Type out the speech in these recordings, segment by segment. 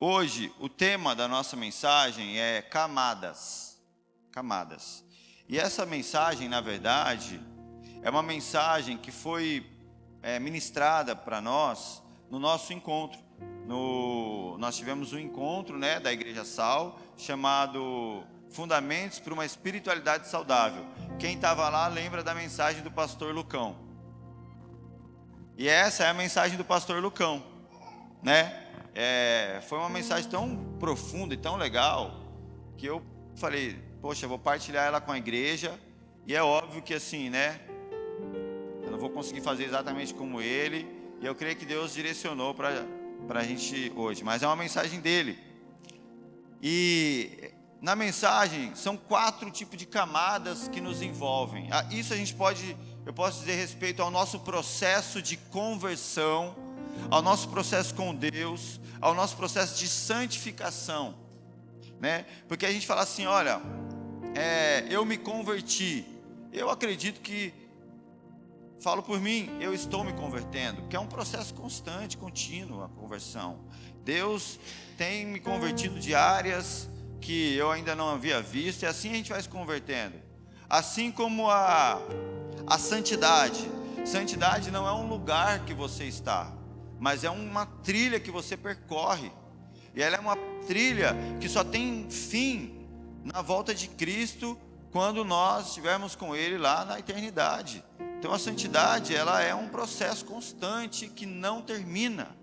Hoje, o tema da nossa mensagem é camadas. Camadas. E essa mensagem, na verdade, é uma mensagem que foi é, ministrada para nós no nosso encontro. No, nós tivemos um encontro né, da Igreja Sal, chamado Fundamentos para uma Espiritualidade Saudável. Quem estava lá lembra da mensagem do pastor Lucão. E essa é a mensagem do pastor Lucão, né? É, foi uma mensagem tão profunda e tão legal que eu falei, poxa, vou partilhar ela com a igreja. E é óbvio que assim, né? Eu não vou conseguir fazer exatamente como ele. E eu creio que Deus direcionou para a gente hoje. Mas é uma mensagem dele. E na mensagem são quatro tipos de camadas que nos envolvem. Ah, isso a gente pode, eu posso dizer respeito ao nosso processo de conversão, ao nosso processo com Deus, ao nosso processo de santificação, né? Porque a gente fala assim, olha, é, eu me converti, eu acredito que, falo por mim, eu estou me convertendo, que é um processo constante, contínuo a conversão. Deus tem me convertido de áreas que eu ainda não havia visto, e assim a gente vai se convertendo. Assim como a, a santidade. Santidade não é um lugar que você está, mas é uma trilha que você percorre. E ela é uma trilha que só tem fim na volta de Cristo quando nós estivermos com Ele lá na eternidade. Então a santidade ela é um processo constante que não termina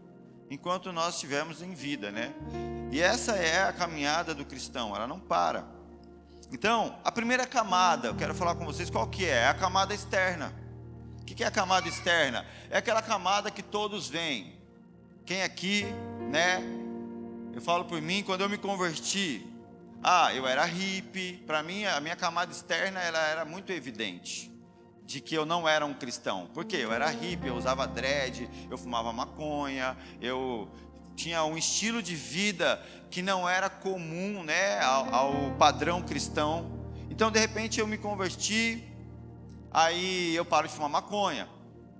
enquanto nós estivermos em vida, né? E essa é a caminhada do cristão, ela não para. Então, a primeira camada, eu quero falar com vocês qual que é? É a camada externa. O que é a camada externa? É aquela camada que todos veem. Quem aqui, né? Eu falo por mim, quando eu me converti, ah, eu era hippie. Para mim, a minha camada externa ela era muito evidente de que eu não era um cristão. Por quê? Eu era hippie, eu usava dread, eu fumava maconha, eu tinha um estilo de vida que não era comum, né, ao, ao padrão cristão. Então, de repente, eu me converti, Aí eu paro de fumar maconha.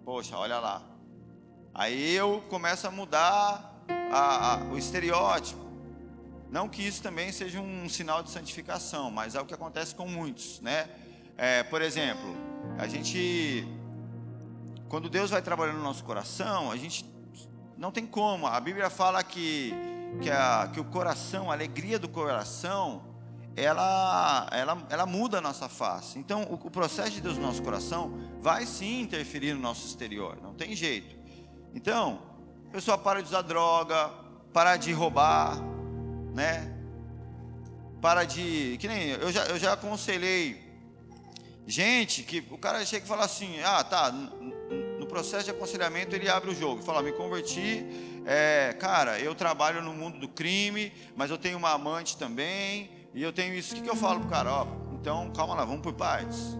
Poxa, olha lá. Aí eu começo a mudar a, a, o estereótipo. Não que isso também seja um sinal de santificação, mas é o que acontece com muitos, né? É, por exemplo, a gente, quando Deus vai trabalhando no nosso coração, a gente não tem como. A Bíblia fala que, que, a, que o coração, a alegria do coração, ela, ela, ela muda a nossa face. Então, o, o, processo de Deus no nosso coração vai sim interferir no nosso exterior, não tem jeito. Então, a pessoa para de usar droga, para de roubar, né? Para de. Que nem eu já, eu já aconselhei gente que o cara chega e fala assim: ah, tá, no processo de aconselhamento ele abre o jogo, fala: me converti, é, cara, eu trabalho no mundo do crime, mas eu tenho uma amante também, e eu tenho isso. O que, que eu falo pro cara? Ó, então, calma lá, vamos por partes.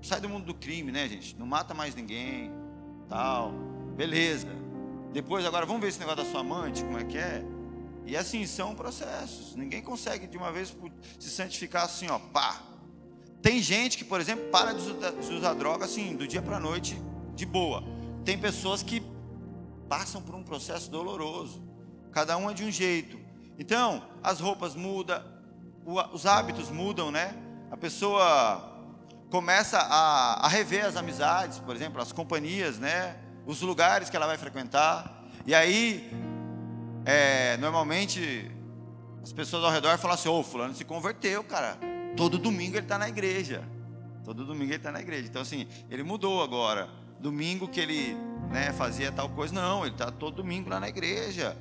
Sai do mundo do crime, né, gente? Não mata mais ninguém, tal. Beleza. Depois, agora, vamos ver esse negócio da sua amante, como é que é? E assim, são processos. Ninguém consegue de uma vez se santificar assim, ó, pá. Tem gente que, por exemplo, para de usar, usar droga assim, do dia para a noite, de boa. Tem pessoas que passam por um processo doloroso. Cada um é de um jeito. Então, as roupas mudam, os hábitos mudam, né? A pessoa começa a, a rever as amizades, por exemplo, as companhias, né? Os lugares que ela vai frequentar. E aí, é, normalmente, as pessoas ao redor falam assim: Ô, oh, Fulano se converteu, cara. Todo domingo ele está na igreja. Todo domingo ele está na igreja. Então, assim, ele mudou agora. Domingo que ele né, fazia tal coisa, não, ele está todo domingo lá na igreja.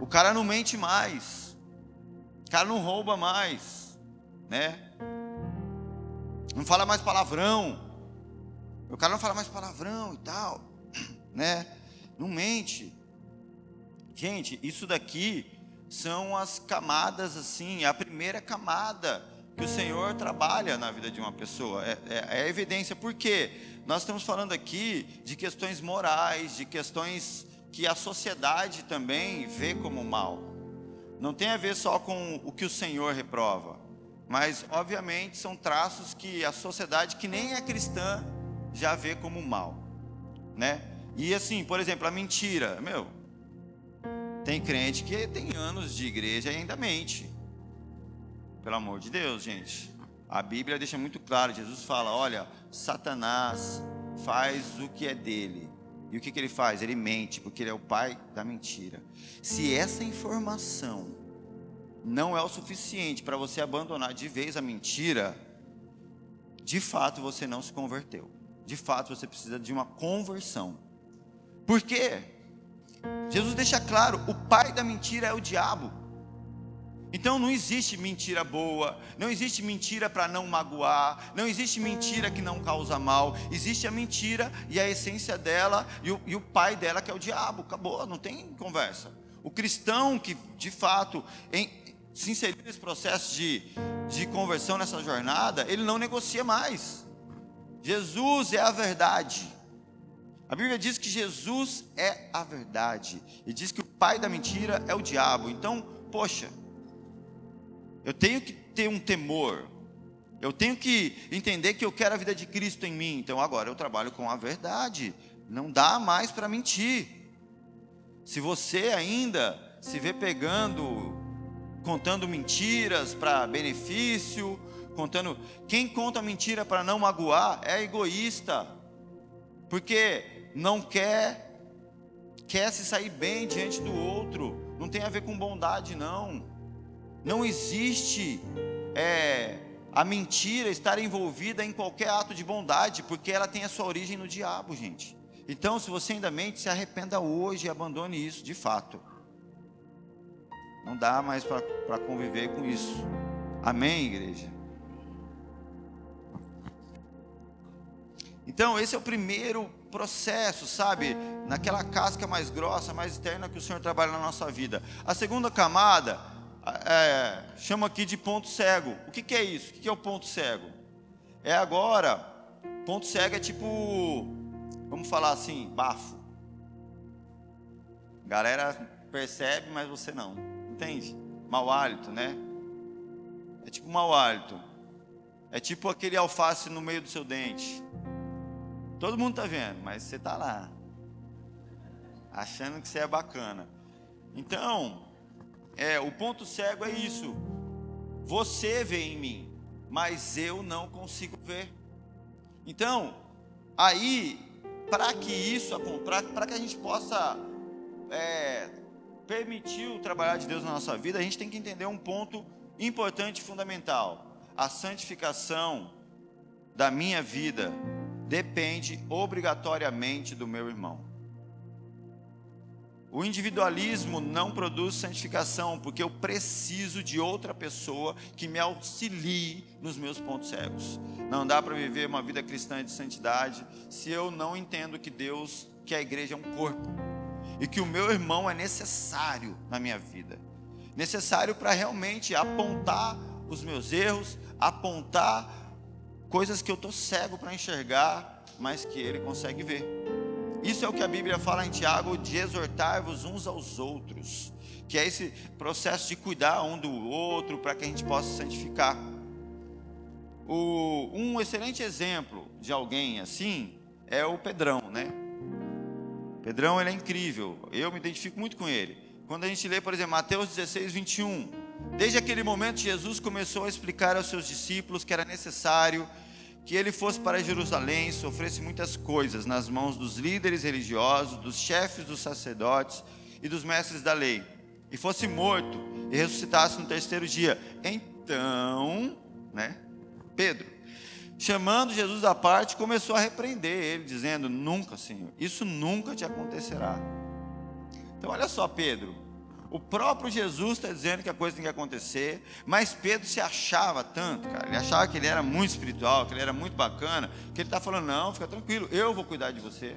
O cara não mente mais. O cara não rouba mais, né? Não fala mais palavrão. O cara não fala mais palavrão e tal, né? Não mente. Gente, isso daqui são as camadas assim, a primeira camada que o Senhor trabalha na vida de uma pessoa. É, é, é evidência. Por quê? Nós estamos falando aqui de questões morais, de questões que a sociedade também vê como mal. Não tem a ver só com o que o Senhor reprova, mas obviamente são traços que a sociedade que nem é cristã já vê como mal, né? E assim, por exemplo, a mentira, meu, Tem crente que tem anos de igreja e ainda mente. Pelo amor de Deus, gente. A Bíblia deixa muito claro, Jesus fala: olha, Satanás faz o que é dele. E o que, que ele faz? Ele mente, porque ele é o pai da mentira. Se essa informação não é o suficiente para você abandonar de vez a mentira, de fato você não se converteu. De fato você precisa de uma conversão. Por quê? Jesus deixa claro: o pai da mentira é o diabo. Então não existe mentira boa, não existe mentira para não magoar, não existe mentira que não causa mal, existe a mentira e a essência dela e o, e o pai dela que é o diabo, acabou, não tem conversa. O cristão que de fato em, se inseriu nesse processo de, de conversão nessa jornada, ele não negocia mais. Jesus é a verdade. A Bíblia diz que Jesus é a verdade e diz que o pai da mentira é o diabo. Então, poxa, eu tenho que ter um temor. Eu tenho que entender que eu quero a vida de Cristo em mim. Então agora eu trabalho com a verdade. Não dá mais para mentir. Se você ainda se vê pegando, contando mentiras para benefício, contando. Quem conta mentira para não magoar é egoísta. Porque não quer quer se sair bem diante do outro. Não tem a ver com bondade não. Não existe é, a mentira estar envolvida em qualquer ato de bondade, porque ela tem a sua origem no diabo, gente. Então, se você ainda mente, se arrependa hoje e abandone isso, de fato. Não dá mais para conviver com isso. Amém, igreja? Então, esse é o primeiro processo, sabe? Naquela casca mais grossa, mais externa que o Senhor trabalha na nossa vida. A segunda camada é, chama aqui de ponto cego. O que, que é isso? O que, que é o ponto cego? É agora, ponto cego é tipo, vamos falar assim, bafo. Galera percebe, mas você não. Entende? Mau hálito, né? É tipo mau hálito. É tipo aquele alface no meio do seu dente. Todo mundo está vendo, mas você está lá. Achando que você é bacana. Então, é, o ponto cego é isso. Você vê em mim, mas eu não consigo ver. Então, aí, para que isso, para que a gente possa é, permitir o trabalhar de Deus na nossa vida, a gente tem que entender um ponto importante e fundamental. A santificação da minha vida depende obrigatoriamente do meu irmão. O individualismo não produz santificação, porque eu preciso de outra pessoa que me auxilie nos meus pontos cegos. Não dá para viver uma vida cristã de santidade se eu não entendo que Deus, que a igreja é um corpo e que o meu irmão é necessário na minha vida. Necessário para realmente apontar os meus erros, apontar coisas que eu estou cego para enxergar, mas que ele consegue ver. Isso é o que a Bíblia fala em Tiago, de exortar-vos uns aos outros, que é esse processo de cuidar um do outro para que a gente possa santificar. O, um excelente exemplo de alguém assim é o Pedrão, né? Pedrão ele é incrível, eu me identifico muito com ele. Quando a gente lê, por exemplo, Mateus 16, 21, desde aquele momento Jesus começou a explicar aos seus discípulos que era necessário que ele fosse para Jerusalém, sofresse muitas coisas nas mãos dos líderes religiosos, dos chefes dos sacerdotes e dos mestres da lei, e fosse morto e ressuscitasse no terceiro dia. Então, né, Pedro, chamando Jesus à parte, começou a repreender ele, dizendo: Nunca, Senhor, isso nunca te acontecerá. Então, olha só, Pedro, o próprio Jesus está dizendo que a coisa tem que acontecer, mas Pedro se achava tanto, cara. Ele achava que ele era muito espiritual, que ele era muito bacana, que ele está falando: não, fica tranquilo, eu vou cuidar de você.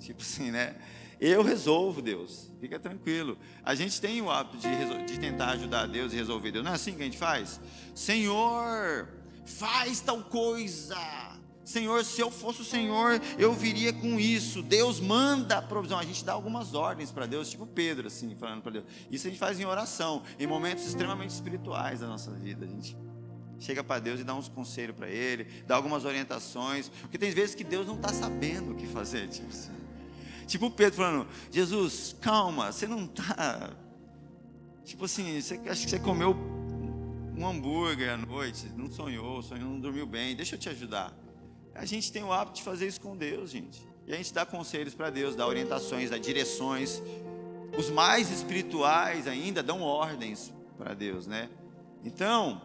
Tipo assim, né? Eu resolvo, Deus, fica tranquilo. A gente tem o hábito de, de tentar ajudar Deus e resolver Deus, não é assim que a gente faz? Senhor, faz tal coisa. Senhor, se eu fosse o Senhor, eu viria com isso. Deus manda a provisão. A gente dá algumas ordens para Deus, tipo Pedro, assim, falando para Deus. Isso a gente faz em oração, em momentos extremamente espirituais da nossa vida. A gente chega para Deus e dá uns conselhos para Ele, dá algumas orientações, porque tem vezes que Deus não está sabendo o que fazer. Tipo assim. Tipo Pedro falando: Jesus, calma, você não está. Tipo assim, você acha que você comeu um hambúrguer à noite, não sonhou, sonhou, não dormiu bem, deixa eu te ajudar. A gente tem o hábito de fazer isso com Deus, gente. E a gente dá conselhos para Deus, dá orientações, dá direções. Os mais espirituais ainda dão ordens para Deus, né? Então,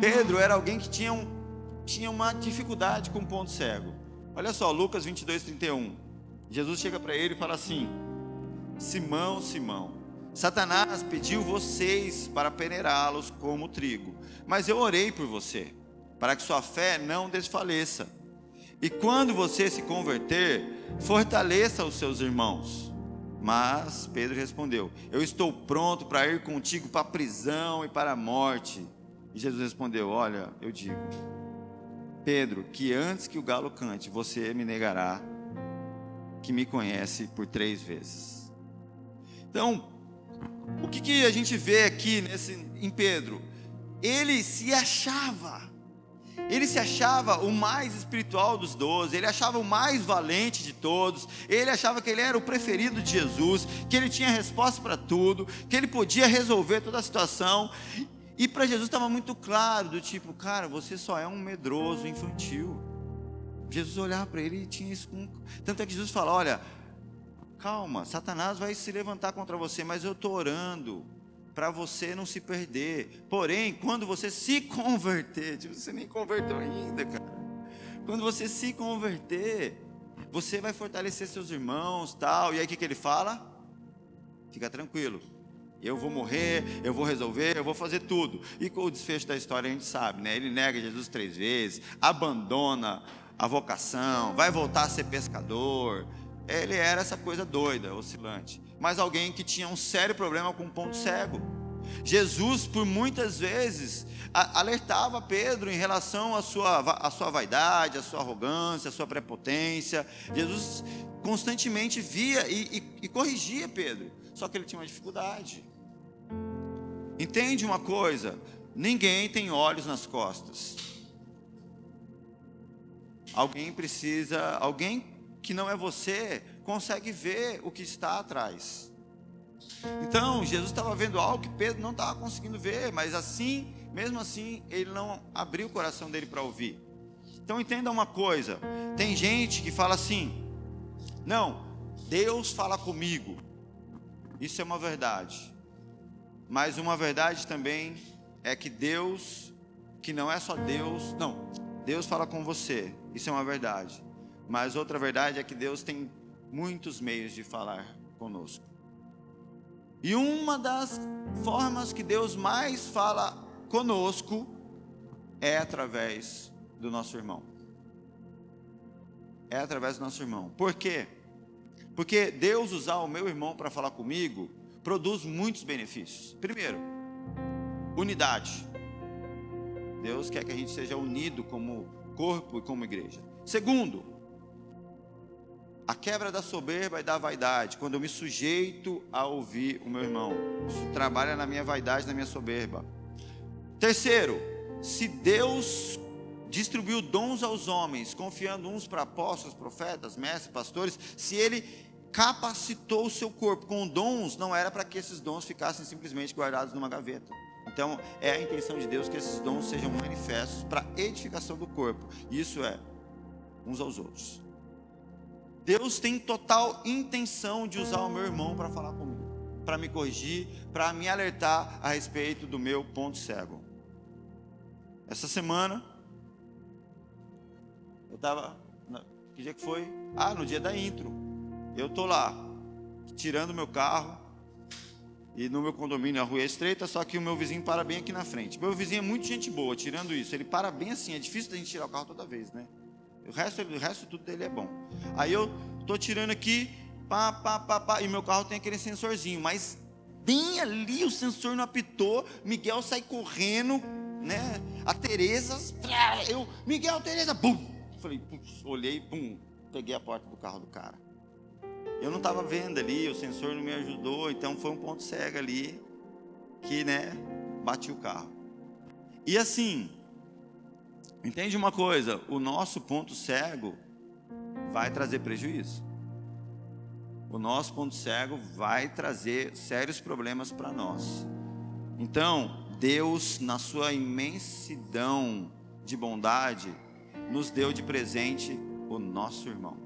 Pedro era alguém que tinha, um, tinha uma dificuldade com o ponto cego. Olha só, Lucas 22, 31. Jesus chega para ele e fala assim: Simão, Simão, Satanás pediu vocês para peneirá-los como trigo, mas eu orei por você, para que sua fé não desfaleça. E quando você se converter, fortaleça os seus irmãos. Mas Pedro respondeu: Eu estou pronto para ir contigo para a prisão e para a morte. E Jesus respondeu: Olha, eu digo, Pedro, que antes que o galo cante, você me negará que me conhece por três vezes. Então, o que, que a gente vê aqui nesse, em Pedro? Ele se achava, ele se achava o mais espiritual dos doze, ele achava o mais valente de todos, ele achava que ele era o preferido de Jesus, que ele tinha resposta para tudo, que ele podia resolver toda a situação. E para Jesus estava muito claro, do tipo, cara, você só é um medroso infantil. Jesus olhava para ele e tinha isso com. Tanto é que Jesus fala: olha, calma, Satanás vai se levantar contra você, mas eu estou orando para você não se perder. Porém, quando você se converter, tipo, você nem converteu ainda, cara. Quando você se converter, você vai fortalecer seus irmãos, tal. E aí o que, que ele fala? Fica tranquilo. Eu vou morrer, eu vou resolver, eu vou fazer tudo. E com o desfecho da história a gente sabe, né? Ele nega Jesus três vezes, abandona a vocação, vai voltar a ser pescador, ele era essa coisa doida, oscilante, mas alguém que tinha um sério problema com um ponto cego. Jesus, por muitas vezes, alertava Pedro em relação à sua, à sua vaidade, à sua arrogância, à sua prepotência. Jesus constantemente via e, e, e corrigia Pedro, só que ele tinha uma dificuldade. Entende uma coisa? Ninguém tem olhos nas costas. Alguém precisa, alguém que não é você consegue ver o que está atrás. Então, Jesus estava vendo algo que Pedro não estava conseguindo ver, mas assim, mesmo assim, ele não abriu o coração dele para ouvir. Então, entenda uma coisa: tem gente que fala assim, não, Deus fala comigo, isso é uma verdade, mas uma verdade também é que Deus, que não é só Deus, não, Deus fala com você, isso é uma verdade, mas outra verdade é que Deus tem muitos meios de falar conosco. E uma das formas que Deus mais fala conosco é através do nosso irmão. É através do nosso irmão. Por quê? Porque Deus usar o meu irmão para falar comigo produz muitos benefícios. Primeiro, unidade. Deus quer que a gente seja unido como corpo e como igreja. Segundo, a quebra da soberba e da vaidade, quando eu me sujeito a ouvir o meu irmão. Isso trabalha na minha vaidade, na minha soberba. Terceiro, se Deus distribuiu dons aos homens, confiando uns para apóstolos, profetas, mestres, pastores, se ele capacitou o seu corpo com dons, não era para que esses dons ficassem simplesmente guardados numa gaveta. Então, é a intenção de Deus que esses dons sejam manifestos para edificação do corpo. Isso é uns aos outros. Deus tem total intenção de usar o meu irmão para falar comigo, para me corrigir, para me alertar a respeito do meu ponto cego. Essa semana, eu estava. Que dia que foi? Ah, no dia da intro. Eu estou lá, tirando meu carro, e no meu condomínio a rua é estreita, só que o meu vizinho para bem aqui na frente. Meu vizinho é muito gente boa, tirando isso. Ele para bem assim, é difícil da gente tirar o carro toda vez, né? O resto, o resto tudo dele é bom. Aí eu tô tirando aqui, pá, pá, pá, pá, e meu carro tem aquele sensorzinho, mas bem ali o sensor não apitou, Miguel sai correndo, né? A Tereza, eu, Miguel, Tereza, bum! Falei, pum, olhei, pum, peguei a porta do carro do cara. Eu não estava vendo ali, o sensor não me ajudou, então foi um ponto cego ali que, né, bati o carro. E assim, Entende uma coisa? O nosso ponto cego vai trazer prejuízo. O nosso ponto cego vai trazer sérios problemas para nós. Então, Deus, na sua imensidão de bondade, nos deu de presente o nosso irmão.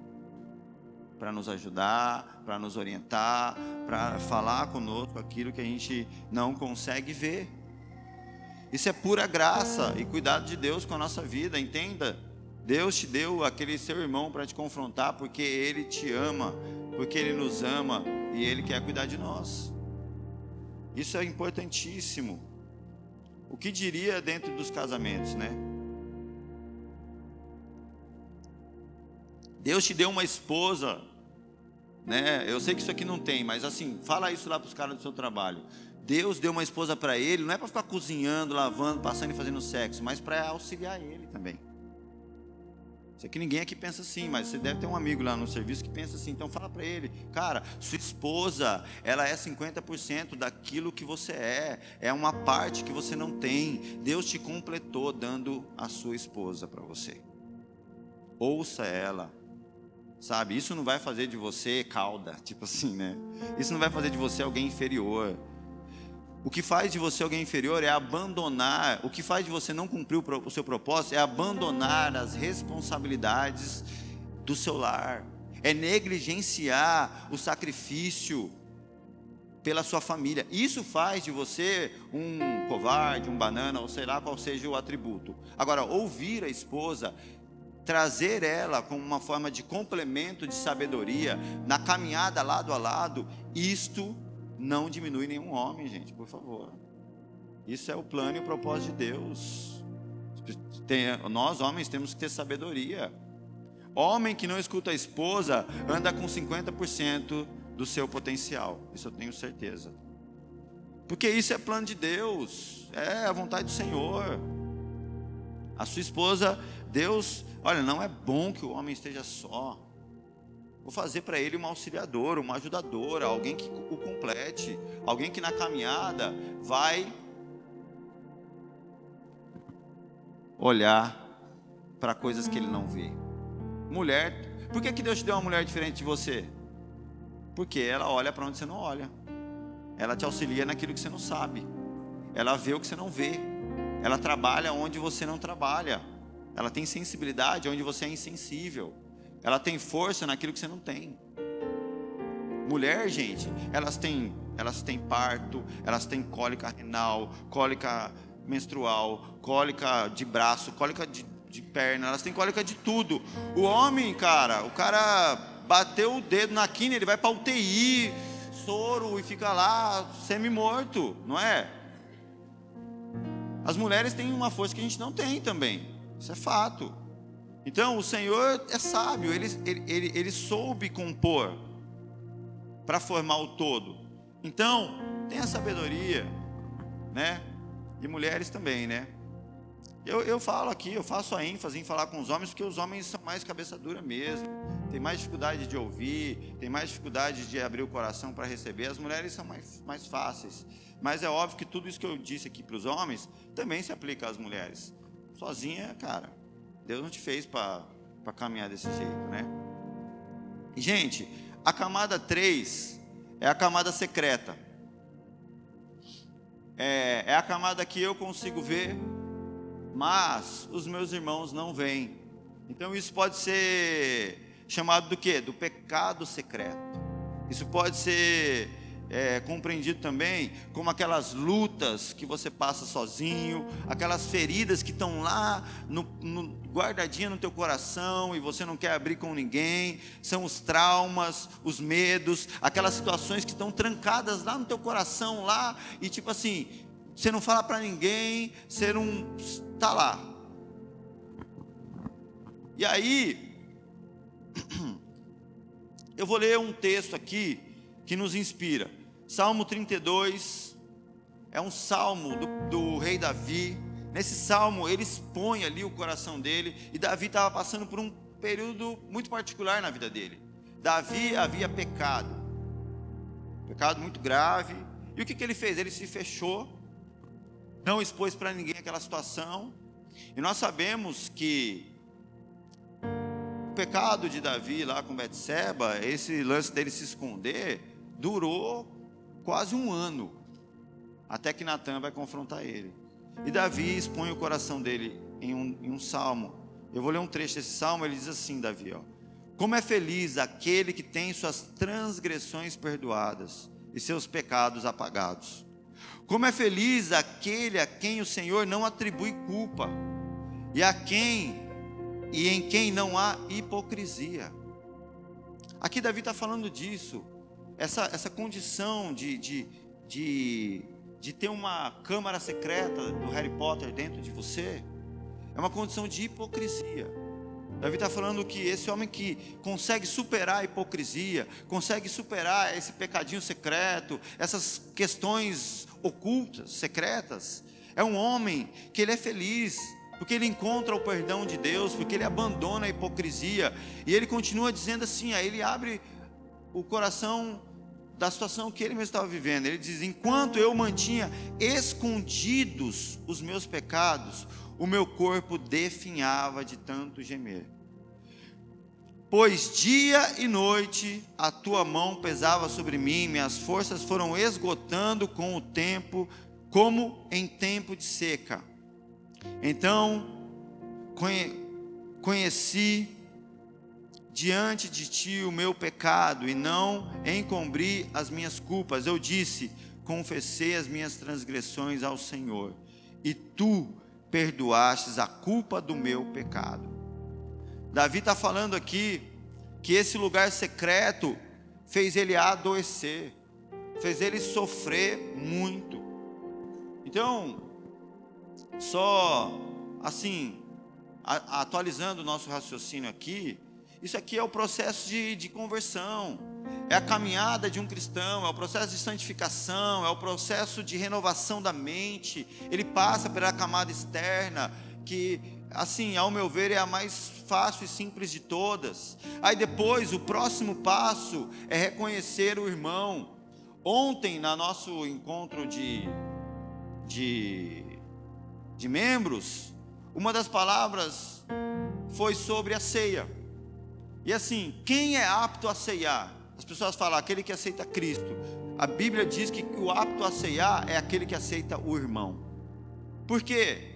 Para nos ajudar, para nos orientar, para falar conosco aquilo que a gente não consegue ver. Isso é pura graça e cuidado de Deus com a nossa vida, entenda. Deus te deu aquele seu irmão para te confrontar porque ele te ama, porque ele nos ama e ele quer cuidar de nós. Isso é importantíssimo. O que diria dentro dos casamentos, né? Deus te deu uma esposa, né? Eu sei que isso aqui não tem, mas assim, fala isso lá para os caras do seu trabalho. Deus deu uma esposa para ele, não é para ficar cozinhando, lavando, passando e fazendo sexo, mas para auxiliar ele também. Sei que ninguém aqui pensa assim, mas você deve ter um amigo lá no serviço que pensa assim. Então fala para ele, cara, sua esposa, ela é 50% daquilo que você é. É uma parte que você não tem. Deus te completou dando a sua esposa para você. Ouça ela. Sabe, isso não vai fazer de você cauda, tipo assim, né? Isso não vai fazer de você alguém inferior. O que faz de você alguém inferior é abandonar, o que faz de você não cumprir o seu propósito é abandonar as responsabilidades do seu lar, é negligenciar o sacrifício pela sua família. Isso faz de você um covarde, um banana, ou sei lá qual seja o atributo. Agora, ouvir a esposa, trazer ela como uma forma de complemento de sabedoria, na caminhada lado a lado, isto não diminui nenhum homem, gente, por favor. Isso é o plano e o propósito de Deus. Tem, nós, homens, temos que ter sabedoria. Homem que não escuta a esposa anda com 50% do seu potencial. Isso eu tenho certeza. Porque isso é plano de Deus, é a vontade do Senhor. A sua esposa, Deus, olha, não é bom que o homem esteja só. Vou fazer para ele uma auxiliadora, uma ajudadora, alguém que o complete, alguém que na caminhada vai olhar para coisas que ele não vê. Mulher, por que, que Deus te deu uma mulher diferente de você? Porque ela olha para onde você não olha. Ela te auxilia naquilo que você não sabe. Ela vê o que você não vê. Ela trabalha onde você não trabalha. Ela tem sensibilidade onde você é insensível. Ela tem força naquilo que você não tem. Mulher, gente, elas têm, elas têm parto, elas têm cólica renal, cólica menstrual, cólica de braço, cólica de, de perna, elas têm cólica de tudo. O homem, cara, o cara bateu o dedo na quina, ele vai para UTI, soro e fica lá semi-morto, não é? As mulheres têm uma força que a gente não tem também. Isso é fato. Então o Senhor é sábio, ele, ele, ele, ele soube compor para formar o todo. Então, tenha sabedoria, né? E mulheres também, né? Eu, eu falo aqui, eu faço a ênfase em falar com os homens, porque os homens são mais cabeça dura mesmo. Tem mais dificuldade de ouvir, tem mais dificuldade de abrir o coração para receber. As mulheres são mais, mais fáceis. Mas é óbvio que tudo isso que eu disse aqui para os homens também se aplica às mulheres. Sozinha, cara, Deus não te fez para caminhar desse jeito, né? Gente, a camada 3 é a camada secreta. É, é a camada que eu consigo ver, mas os meus irmãos não veem. Então isso pode ser chamado do que? Do pecado secreto. Isso pode ser é, compreendido também como aquelas lutas que você passa sozinho, aquelas feridas que estão lá no, no, guardadinha no teu coração e você não quer abrir com ninguém, são os traumas, os medos, aquelas situações que estão trancadas lá no teu coração lá e tipo assim, você não fala para ninguém, você não está lá. E aí, eu vou ler um texto aqui que nos inspira. Salmo 32 é um salmo do, do, rei Davi. Nesse salmo, ele expõe ali o coração dele. E Davi estava passando por um período muito particular na vida dele. Davi havia pecado, pecado muito grave. E o que, que ele fez? Ele se fechou, não expôs para ninguém aquela situação. E nós sabemos que o pecado de Davi lá com Betseba, esse lance dele se esconder, durou quase um ano, até que Natan vai confrontar ele. E Davi expõe o coração dele em um, em um salmo. Eu vou ler um trecho desse salmo, ele diz assim, Davi, ó. Como é feliz aquele que tem suas transgressões perdoadas e seus pecados apagados. Como é feliz aquele a quem o Senhor não atribui culpa e a quem e em quem não há hipocrisia. Aqui Davi está falando disso, essa, essa condição de, de, de, de ter uma câmara secreta do Harry Potter dentro de você, é uma condição de hipocrisia. Davi está falando que esse homem que consegue superar a hipocrisia, consegue superar esse pecadinho secreto, essas questões ocultas, secretas, é um homem que ele é feliz, porque ele encontra o perdão de Deus, porque ele abandona a hipocrisia, e ele continua dizendo assim, aí ele abre o coração da situação que ele mesmo estava vivendo. Ele diz: Enquanto eu mantinha escondidos os meus pecados, o meu corpo definhava de tanto gemer. Pois dia e noite a tua mão pesava sobre mim, minhas forças foram esgotando com o tempo, como em tempo de seca. Então conheci diante de ti o meu pecado e não encobri as minhas culpas. Eu disse: confessei as minhas transgressões ao Senhor, e tu perdoastes a culpa do meu pecado. Davi está falando aqui que esse lugar secreto fez ele adoecer, fez ele sofrer muito. Então, só assim, a, atualizando o nosso raciocínio aqui, isso aqui é o processo de, de conversão, é a caminhada de um cristão, é o processo de santificação, é o processo de renovação da mente. Ele passa pela camada externa, que, assim, ao meu ver, é a mais fácil e simples de todas. Aí depois, o próximo passo é reconhecer o irmão. Ontem, no nosso encontro de, de, de membros, uma das palavras foi sobre a ceia. E assim, quem é apto a ceiar? As pessoas falam, aquele que aceita Cristo. A Bíblia diz que o apto a ceiar é aquele que aceita o irmão. Por quê?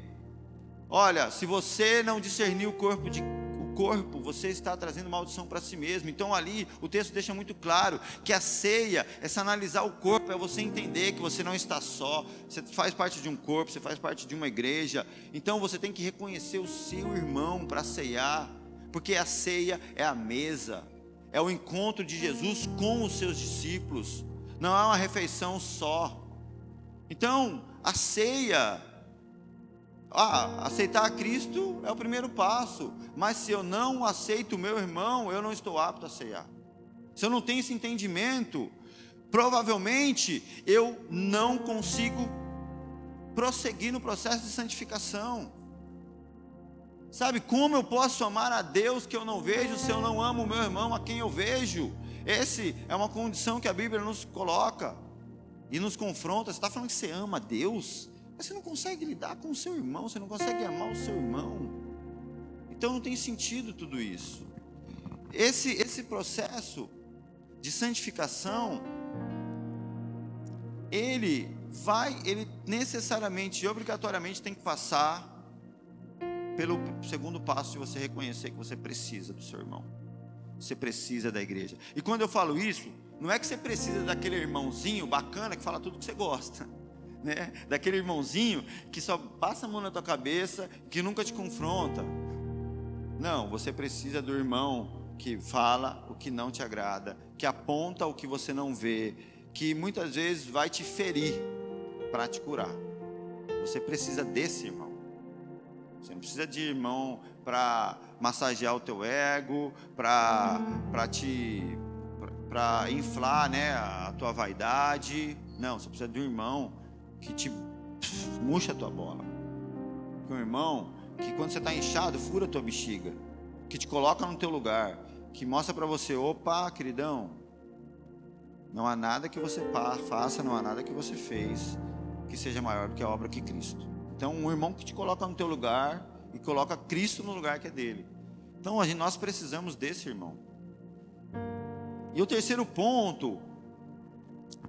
Olha, se você não discernir o corpo de o corpo, você está trazendo maldição para si mesmo. Então ali o texto deixa muito claro que a ceia, essa analisar o corpo, é você entender que você não está só, você faz parte de um corpo, você faz parte de uma igreja. Então você tem que reconhecer o seu irmão para ceiar porque a ceia é a mesa, é o encontro de Jesus com os seus discípulos, não é uma refeição só. Então, a ceia, ah, aceitar a Cristo é o primeiro passo, mas se eu não aceito o meu irmão, eu não estou apto a ceiar. Se eu não tenho esse entendimento, provavelmente eu não consigo prosseguir no processo de santificação. Sabe, como eu posso amar a Deus que eu não vejo se eu não amo o meu irmão a quem eu vejo? Esse é uma condição que a Bíblia nos coloca e nos confronta. Você está falando que você ama a Deus, mas você não consegue lidar com o seu irmão, você não consegue amar o seu irmão. Então não tem sentido tudo isso. Esse, esse processo de santificação, ele vai, ele necessariamente e obrigatoriamente tem que passar pelo segundo passo de você reconhecer que você precisa do seu irmão. Você precisa da igreja. E quando eu falo isso, não é que você precisa daquele irmãozinho bacana que fala tudo que você gosta. Né? Daquele irmãozinho que só passa a mão na tua cabeça, que nunca te confronta. Não, você precisa do irmão que fala o que não te agrada, que aponta o que você não vê, que muitas vezes vai te ferir para te curar. Você precisa desse irmão. Você não precisa de irmão para massagear o teu ego, para te para inflar, né, a tua vaidade. Não, você precisa de um irmão que te murcha a tua bola. Um irmão que quando você está inchado, fura a tua bexiga, que te coloca no teu lugar, que mostra para você, opa, queridão, não há nada que você faça, não há nada que você fez que seja maior do que a obra que Cristo. Então, um irmão que te coloca no teu lugar e coloca Cristo no lugar que é dele. Então nós precisamos desse irmão. E o terceiro ponto,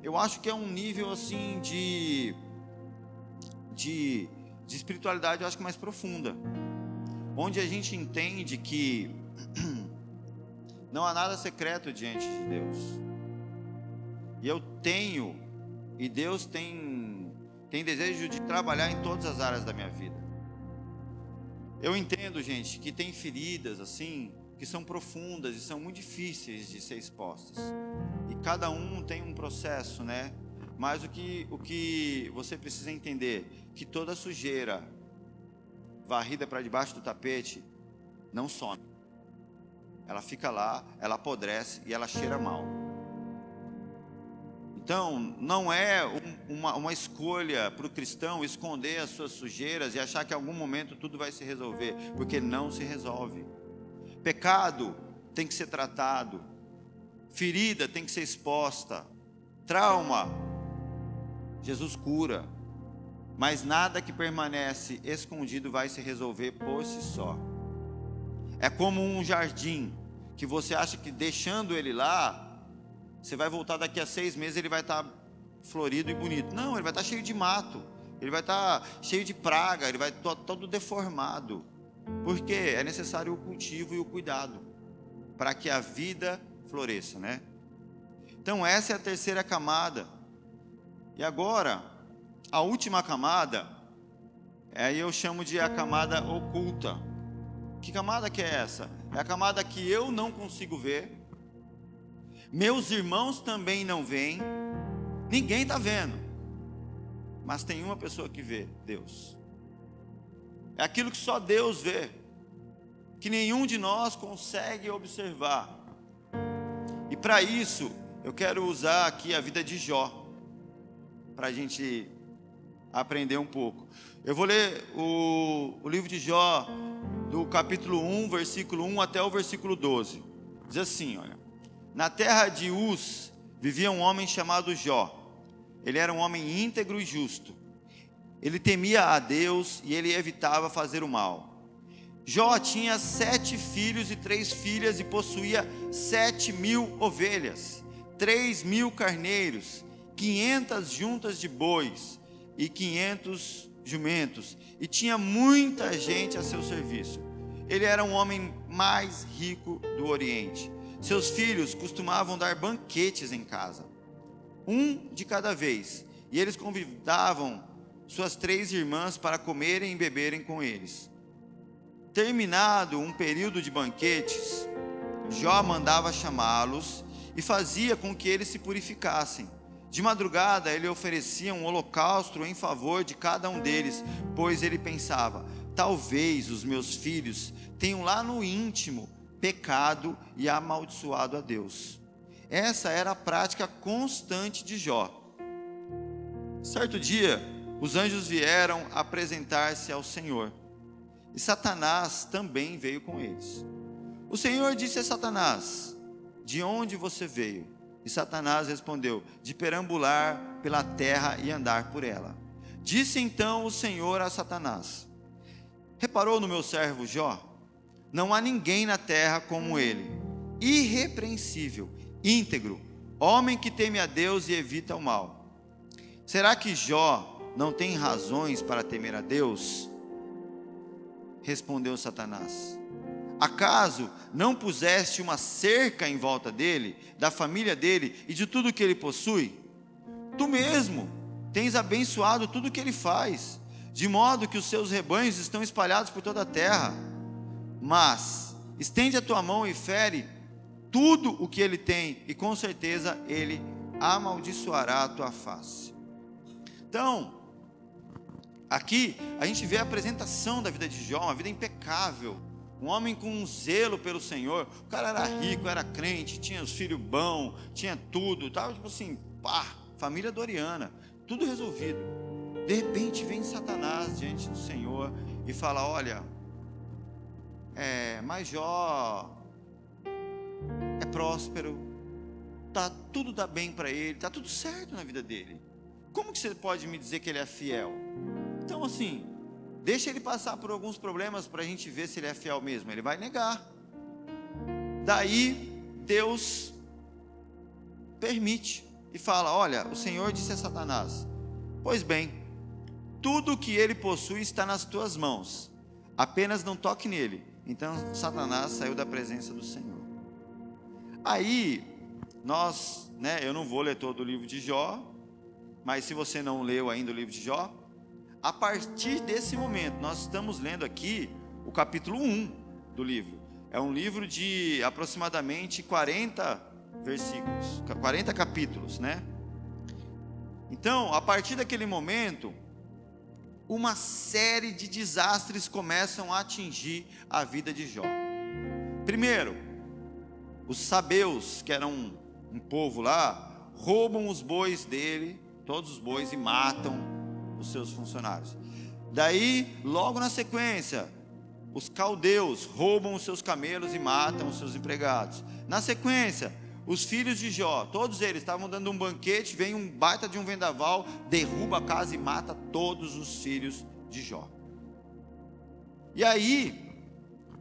eu acho que é um nível assim de, de, de espiritualidade, eu acho que mais profunda, onde a gente entende que não há nada secreto diante de Deus. E eu tenho, e Deus tem, tem desejo de trabalhar em todas as áreas da minha vida. Eu entendo, gente, que tem feridas assim, que são profundas e são muito difíceis de ser expostas. E cada um tem um processo, né? Mas o que, o que você precisa entender, que toda sujeira varrida para debaixo do tapete não some. Ela fica lá, ela apodrece e ela cheira mal. Então, não é um, uma, uma escolha para o cristão esconder as suas sujeiras e achar que em algum momento tudo vai se resolver, porque não se resolve. Pecado tem que ser tratado, ferida tem que ser exposta, trauma, Jesus cura, mas nada que permanece escondido vai se resolver por si só. É como um jardim que você acha que deixando ele lá você vai voltar daqui a seis meses, ele vai estar tá florido e bonito. Não, ele vai estar tá cheio de mato, ele vai estar tá cheio de praga, ele vai estar todo deformado. Porque é necessário o cultivo e o cuidado para que a vida floresça, né? Então essa é a terceira camada. E agora, a última camada, aí eu chamo de a camada oculta. Que camada que é essa? É a camada que eu não consigo ver, meus irmãos também não veem, ninguém está vendo, mas tem uma pessoa que vê: Deus. É aquilo que só Deus vê, que nenhum de nós consegue observar. E para isso, eu quero usar aqui a vida de Jó, para a gente aprender um pouco. Eu vou ler o, o livro de Jó, do capítulo 1, versículo 1 até o versículo 12. Diz assim: olha. Na terra de Uz vivia um homem chamado Jó. Ele era um homem íntegro e justo. Ele temia a Deus e ele evitava fazer o mal. Jó tinha sete filhos e três filhas e possuía sete mil ovelhas, três mil carneiros, quinhentas juntas de bois e quinhentos jumentos, e tinha muita gente a seu serviço. Ele era um homem mais rico do Oriente. Seus filhos costumavam dar banquetes em casa, um de cada vez, e eles convidavam suas três irmãs para comerem e beberem com eles. Terminado um período de banquetes, Jó mandava chamá-los e fazia com que eles se purificassem. De madrugada ele oferecia um holocausto em favor de cada um deles, pois ele pensava: talvez os meus filhos tenham lá no íntimo pecado e amaldiçoado a Deus. Essa era a prática constante de Jó. Certo dia, os anjos vieram apresentar-se ao Senhor, e Satanás também veio com eles. O Senhor disse a Satanás: De onde você veio? E Satanás respondeu: De perambular pela terra e andar por ela. Disse então o Senhor a Satanás: Reparou no meu servo Jó? Não há ninguém na terra como ele, irrepreensível, íntegro, homem que teme a Deus e evita o mal. Será que Jó não tem razões para temer a Deus? Respondeu Satanás. Acaso não puseste uma cerca em volta dele, da família dele e de tudo que ele possui? Tu mesmo tens abençoado tudo que ele faz, de modo que os seus rebanhos estão espalhados por toda a terra. Mas estende a tua mão e fere tudo o que ele tem, e com certeza ele amaldiçoará a tua face. Então, aqui a gente vê a apresentação da vida de Jó, uma vida impecável, um homem com um zelo pelo Senhor. O cara era rico, era crente, tinha os filhos bons, tinha tudo, tava tipo assim, pá, família doriana, tudo resolvido. De repente vem Satanás diante do Senhor e fala: Olha, é, Jó é próspero, tá tudo dá bem para ele, tá tudo certo na vida dele. Como que você pode me dizer que ele é fiel? Então assim, deixa ele passar por alguns problemas para a gente ver se ele é fiel mesmo. Ele vai negar. Daí Deus permite e fala: Olha, o Senhor disse a Satanás: Pois bem, tudo o que ele possui está nas tuas mãos, apenas não toque nele. Então Satanás saiu da presença do Senhor. Aí, nós, né, eu não vou ler todo o livro de Jó, mas se você não leu ainda o livro de Jó, a partir desse momento, nós estamos lendo aqui o capítulo 1 do livro. É um livro de aproximadamente 40 versículos, 40 capítulos, né? Então, a partir daquele momento, uma série de desastres começam a atingir a vida de Jó. Primeiro, os sabeus, que eram um, um povo lá, roubam os bois dele, todos os bois, e matam os seus funcionários. Daí, logo na sequência, os caldeus roubam os seus camelos e matam os seus empregados. Na sequência, os filhos de Jó, todos eles estavam dando um banquete, vem um baita de um vendaval, derruba a casa e mata todos os filhos de Jó. E aí,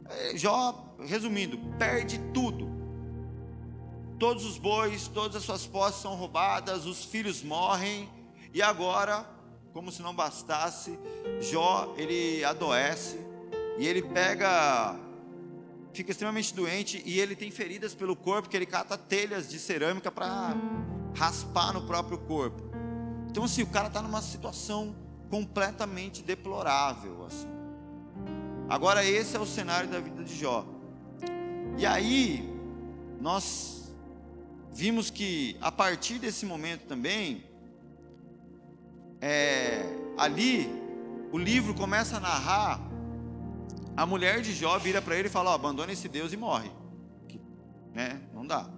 eh, Jó, resumindo, perde tudo. Todos os bois, todas as suas posses são roubadas, os filhos morrem, e agora, como se não bastasse, Jó, ele adoece, e ele pega, fica extremamente doente, e ele tem feridas pelo corpo, que ele cata telhas de cerâmica para raspar no próprio corpo. Então, assim, o cara está numa situação completamente deplorável, assim. Agora, esse é o cenário da vida de Jó. E aí, nós vimos que a partir desse momento também, é, ali, o livro começa a narrar. A mulher de Jó vira para ele e fala: oh, abandona esse Deus e morre. Né? Não dá.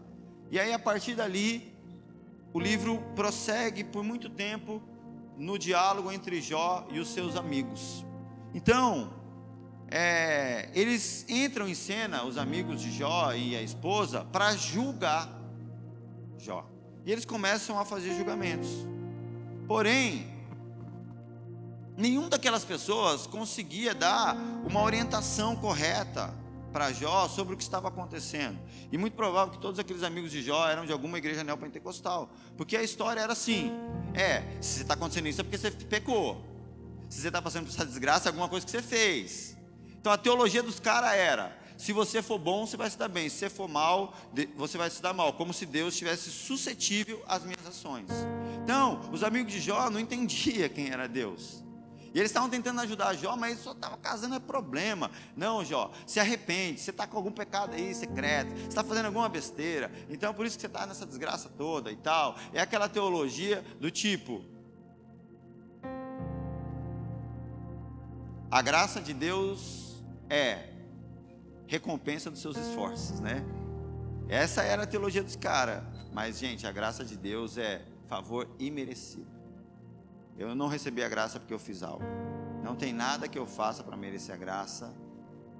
E aí, a partir dali, o livro prossegue por muito tempo no diálogo entre Jó e os seus amigos. Então, é, eles entram em cena, os amigos de Jó e a esposa, para julgar Jó. E eles começam a fazer julgamentos. Porém, nenhum daquelas pessoas conseguia dar uma orientação correta para Jó sobre o que estava acontecendo. E muito provável que todos aqueles amigos de Jó eram de alguma igreja neopentecostal. Porque a história era assim: é, se está acontecendo isso é porque você pecou. Se você está passando por essa desgraça, é alguma coisa que você fez. Então a teologia dos caras era: se você for bom, você vai se dar bem. Se você for mal, você vai se dar mal. Como se Deus estivesse suscetível às minhas ações. Então, os amigos de Jó não entendiam quem era Deus. E eles estavam tentando ajudar Jó, mas ele só estava casando é problema. Não, Jó, se arrepende. Você está com algum pecado aí secreto. Você está fazendo alguma besteira. Então, por isso que você está nessa desgraça toda e tal. É aquela teologia do tipo. A graça de Deus é recompensa dos seus esforços, né? Essa era a teologia dos caras. Mas, gente, a graça de Deus é favor imerecido. Eu não recebi a graça porque eu fiz algo. Não tem nada que eu faça para merecer a graça.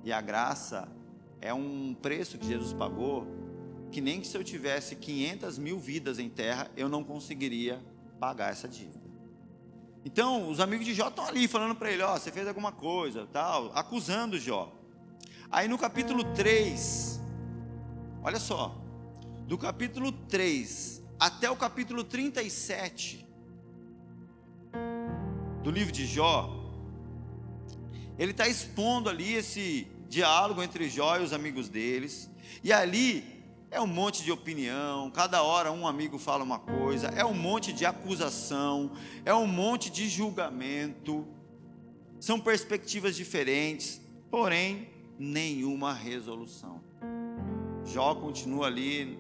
E a graça é um preço que Jesus pagou, que nem que se eu tivesse 500 mil vidas em terra, eu não conseguiria pagar essa dívida. Então, os amigos de Jó estão ali falando para ele: Ó, oh, você fez alguma coisa, tal, acusando Jó. Aí no capítulo 3, olha só, do capítulo 3 até o capítulo 37 do livro de Jó, ele está expondo ali esse diálogo entre Jó e os amigos deles, e ali é um monte de opinião, cada hora um amigo fala uma coisa, é um monte de acusação, é um monte de julgamento, são perspectivas diferentes, porém nenhuma resolução. Jó continua ali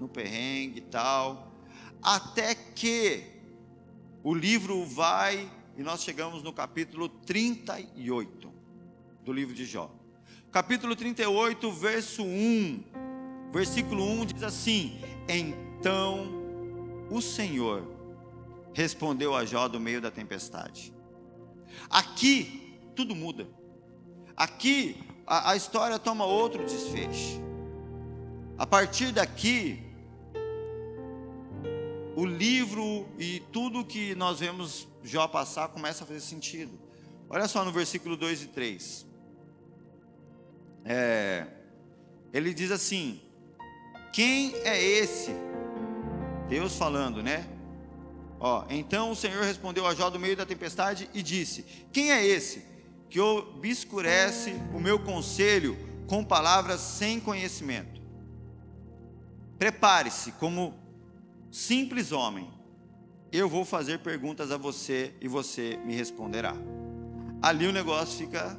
no perrengue e tal, até que o livro vai e nós chegamos no capítulo 38 do livro de Jó. Capítulo 38, verso 1. Versículo 1 diz assim: Então o Senhor respondeu a Jó do meio da tempestade. Aqui tudo muda. Aqui a, a história toma outro desfecho. A partir daqui, o livro e tudo que nós vemos Jó passar começa a fazer sentido. Olha só no versículo 2 e 3. É, Ele diz assim: Quem é esse? Deus falando, né? Ó, então o Senhor respondeu a Jó do meio da tempestade e disse: Quem é esse que obscurece o meu conselho com palavras sem conhecimento? Prepare-se como simples homem. Eu vou fazer perguntas a você e você me responderá. Ali o negócio fica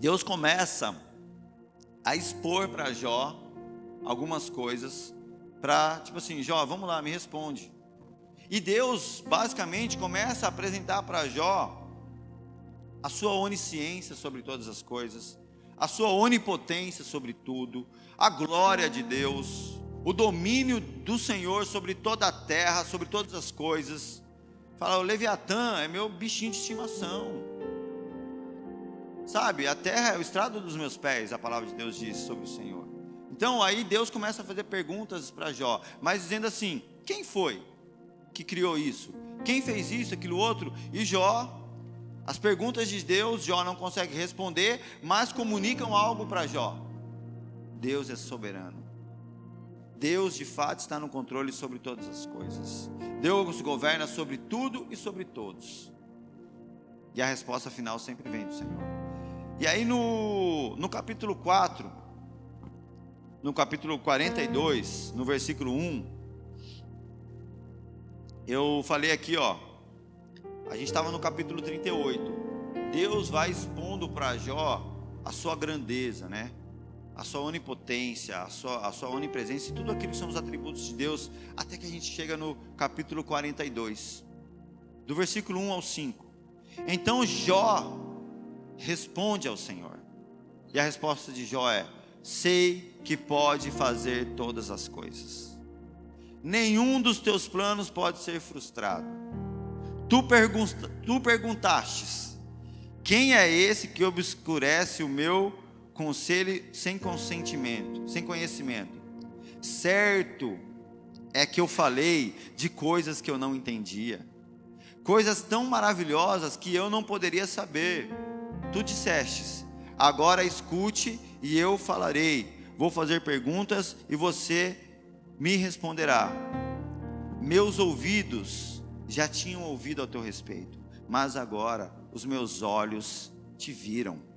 Deus começa a expor para Jó algumas coisas para, tipo assim, Jó, vamos lá, me responde. E Deus basicamente começa a apresentar para Jó a sua onisciência sobre todas as coisas, a sua onipotência sobre tudo, a glória de Deus, o domínio do Senhor sobre toda a terra, sobre todas as coisas. Fala, o Leviatã é meu bichinho de estimação. Sabe, a terra é o estrado dos meus pés, a palavra de Deus diz sobre o Senhor. Então aí Deus começa a fazer perguntas para Jó, mas dizendo assim: quem foi que criou isso? Quem fez isso, aquilo outro? E Jó, as perguntas de Deus, Jó não consegue responder, mas comunicam algo para Jó. Deus é soberano. Deus de fato está no controle sobre todas as coisas. Deus governa sobre tudo e sobre todos. E a resposta final sempre vem do Senhor. E aí no, no capítulo 4, no capítulo 42, no versículo 1, eu falei aqui, ó, a gente estava no capítulo 38. Deus vai expondo para Jó a sua grandeza, né? A sua onipotência, a sua, a sua onipresença e tudo aquilo que são os atributos de Deus, até que a gente chega no capítulo 42, do versículo 1 ao 5. Então Jó responde ao Senhor. E a resposta de Jó é: Sei que pode fazer todas as coisas. Nenhum dos teus planos pode ser frustrado. Tu, pergunta, tu perguntastes: Quem é esse que obscurece o meu conselho sem consentimento, sem conhecimento? Certo é que eu falei de coisas que eu não entendia, coisas tão maravilhosas que eu não poderia saber. Tu dissestes: Agora escute e eu falarei. Vou fazer perguntas e você me responderá. Meus ouvidos já tinham ouvido a teu respeito, mas agora os meus olhos te viram.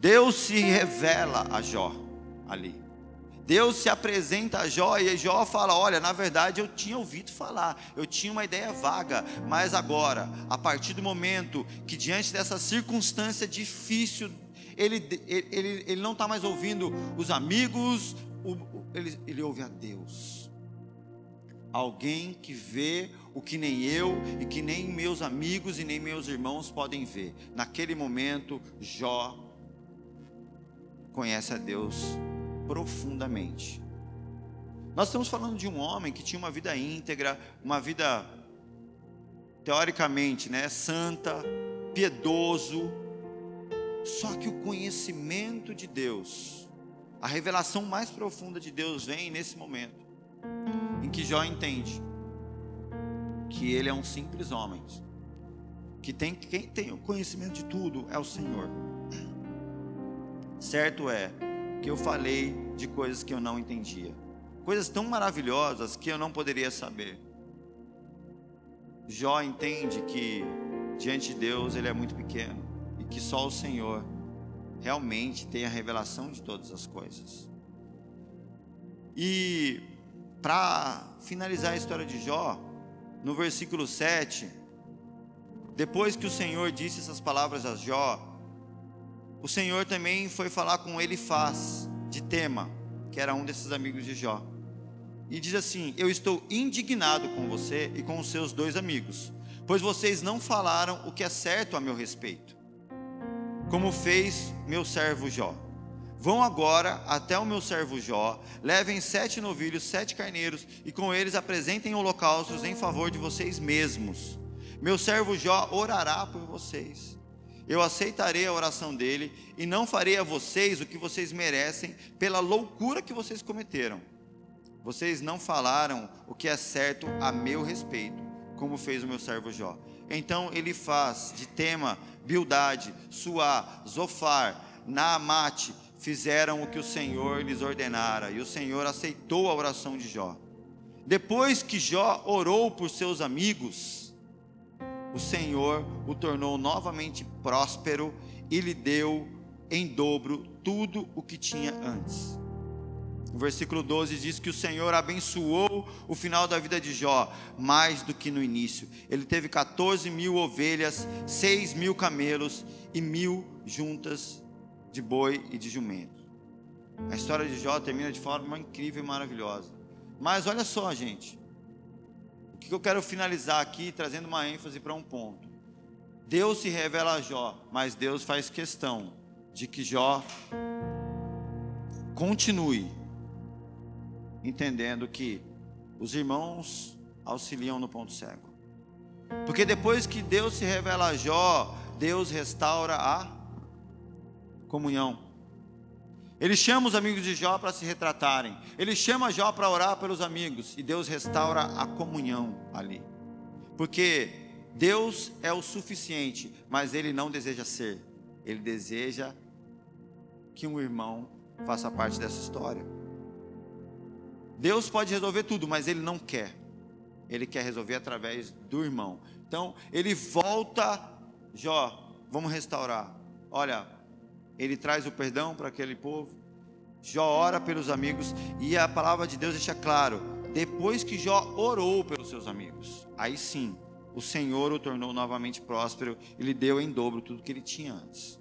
Deus se revela a Jó ali. Deus se apresenta a Jó e Jó fala: Olha, na verdade eu tinha ouvido falar, eu tinha uma ideia vaga, mas agora, a partir do momento que diante dessa circunstância difícil, ele, ele, ele não está mais ouvindo os amigos, ele, ele ouve a Deus. Alguém que vê o que nem eu e que nem meus amigos e nem meus irmãos podem ver. Naquele momento, Jó conhece a Deus profundamente. Nós estamos falando de um homem que tinha uma vida íntegra, uma vida teoricamente, né, santa, piedoso. Só que o conhecimento de Deus, a revelação mais profunda de Deus vem nesse momento em que Jó entende que ele é um simples homem, que tem quem tem o conhecimento de tudo é o Senhor. Certo é que eu falei de coisas que eu não entendia. Coisas tão maravilhosas que eu não poderia saber. Jó entende que diante de Deus ele é muito pequeno e que só o Senhor realmente tem a revelação de todas as coisas. E para finalizar a história de Jó, no versículo 7, depois que o Senhor disse essas palavras a Jó, o Senhor também foi falar com Elifaz de Tema, que era um desses amigos de Jó. E diz assim: Eu estou indignado com você e com os seus dois amigos, pois vocês não falaram o que é certo a meu respeito, como fez meu servo Jó. Vão agora até o meu servo Jó, levem sete novilhos, sete carneiros, e com eles apresentem holocaustos em favor de vocês mesmos. Meu servo Jó orará por vocês eu aceitarei a oração dele e não farei a vocês o que vocês merecem pela loucura que vocês cometeram. Vocês não falaram o que é certo a meu respeito, como fez o meu servo Jó. Então ele faz de tema, Bildade, Suá, Zofar, Naamate fizeram o que o Senhor lhes ordenara, e o Senhor aceitou a oração de Jó. Depois que Jó orou por seus amigos, o Senhor o tornou novamente próspero e lhe deu em dobro tudo o que tinha antes. O versículo 12 diz que o Senhor abençoou o final da vida de Jó, mais do que no início. Ele teve 14 mil ovelhas, 6 mil camelos e mil juntas de boi e de jumento. A história de Jó termina de forma incrível e maravilhosa. Mas olha só, gente. Que eu quero finalizar aqui, trazendo uma ênfase para um ponto. Deus se revela a Jó, mas Deus faz questão de que Jó continue entendendo que os irmãos auxiliam no ponto cego. Porque depois que Deus se revela a Jó, Deus restaura a comunhão. Ele chama os amigos de Jó para se retratarem. Ele chama Jó para orar pelos amigos. E Deus restaura a comunhão ali. Porque Deus é o suficiente, mas Ele não deseja ser. Ele deseja que um irmão faça parte dessa história. Deus pode resolver tudo, mas Ele não quer. Ele quer resolver através do irmão. Então, ele volta, Jó, vamos restaurar. Olha, ele traz o perdão para aquele povo. Jó ora pelos amigos e a palavra de Deus deixa claro: depois que Jó orou pelos seus amigos, aí sim, o Senhor o tornou novamente próspero e lhe deu em dobro tudo que ele tinha antes.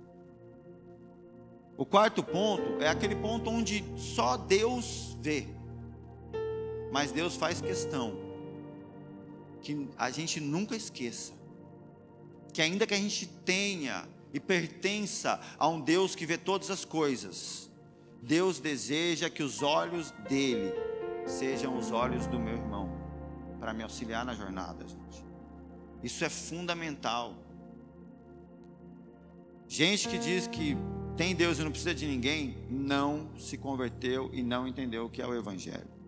O quarto ponto é aquele ponto onde só Deus vê. Mas Deus faz questão que a gente nunca esqueça que ainda que a gente tenha e pertença a um Deus que vê todas as coisas, Deus deseja que os olhos dele sejam os olhos do meu irmão, para me auxiliar na jornada, gente. Isso é fundamental. Gente que diz que tem Deus e não precisa de ninguém, não se converteu e não entendeu o que é o Evangelho.